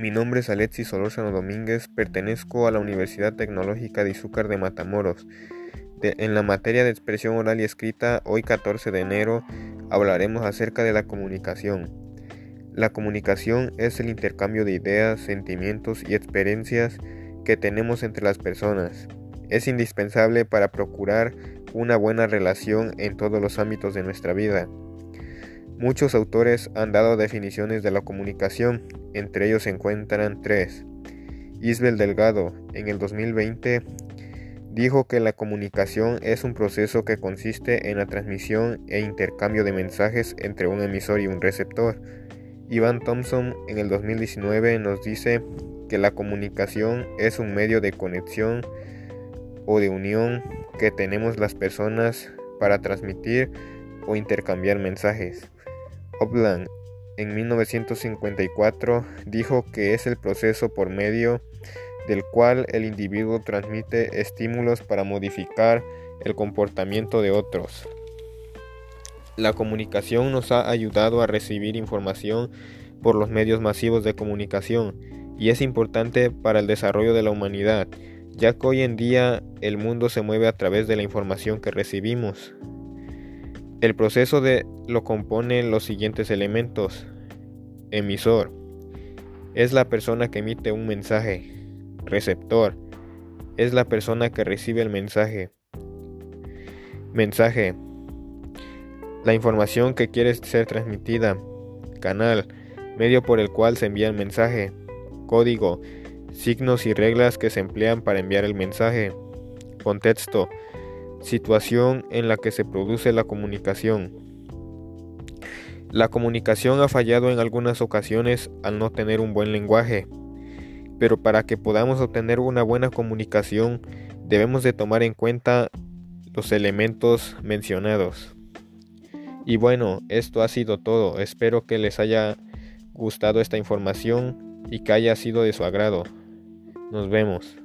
Mi nombre es Alexis Solórzano Domínguez, pertenezco a la Universidad Tecnológica de Izúcar de Matamoros. en la materia de expresión oral y escrita, hoy 14 de enero, hablaremos acerca de la comunicación. La comunicación es el intercambio de ideas, sentimientos y experiencias que tenemos entre las personas. Es indispensable para procurar una buena relación en todos los ámbitos de nuestra vida. Muchos autores han dado definiciones de la comunicación, entre ellos se encuentran tres. Isabel Delgado, en el 2020, dijo que la comunicación es un proceso que consiste en la transmisión e intercambio de mensajes entre un emisor y un receptor. Ivan Thompson en el 2019 nos dice que la comunicación es un medio de conexión o de unión que tenemos las personas para transmitir o intercambiar mensajes. Opland en 1954 dijo que es el proceso por medio del cual el individuo transmite estímulos para modificar el comportamiento de otros. La comunicación nos ha ayudado a recibir información por los medios masivos de comunicación y es importante para el desarrollo de la humanidad, ya que hoy en día el mundo se mueve a través de la información que recibimos. El proceso de lo componen los siguientes elementos. Emisor. Es la persona que emite un mensaje. Receptor. Es la persona que recibe el mensaje. Mensaje. La información que quiere ser transmitida. Canal. Medio por el cual se envía el mensaje. Código. Signos y reglas que se emplean para enviar el mensaje. Contexto situación en la que se produce la comunicación. La comunicación ha fallado en algunas ocasiones al no tener un buen lenguaje, pero para que podamos obtener una buena comunicación debemos de tomar en cuenta los elementos mencionados. Y bueno, esto ha sido todo. Espero que les haya gustado esta información y que haya sido de su agrado. Nos vemos.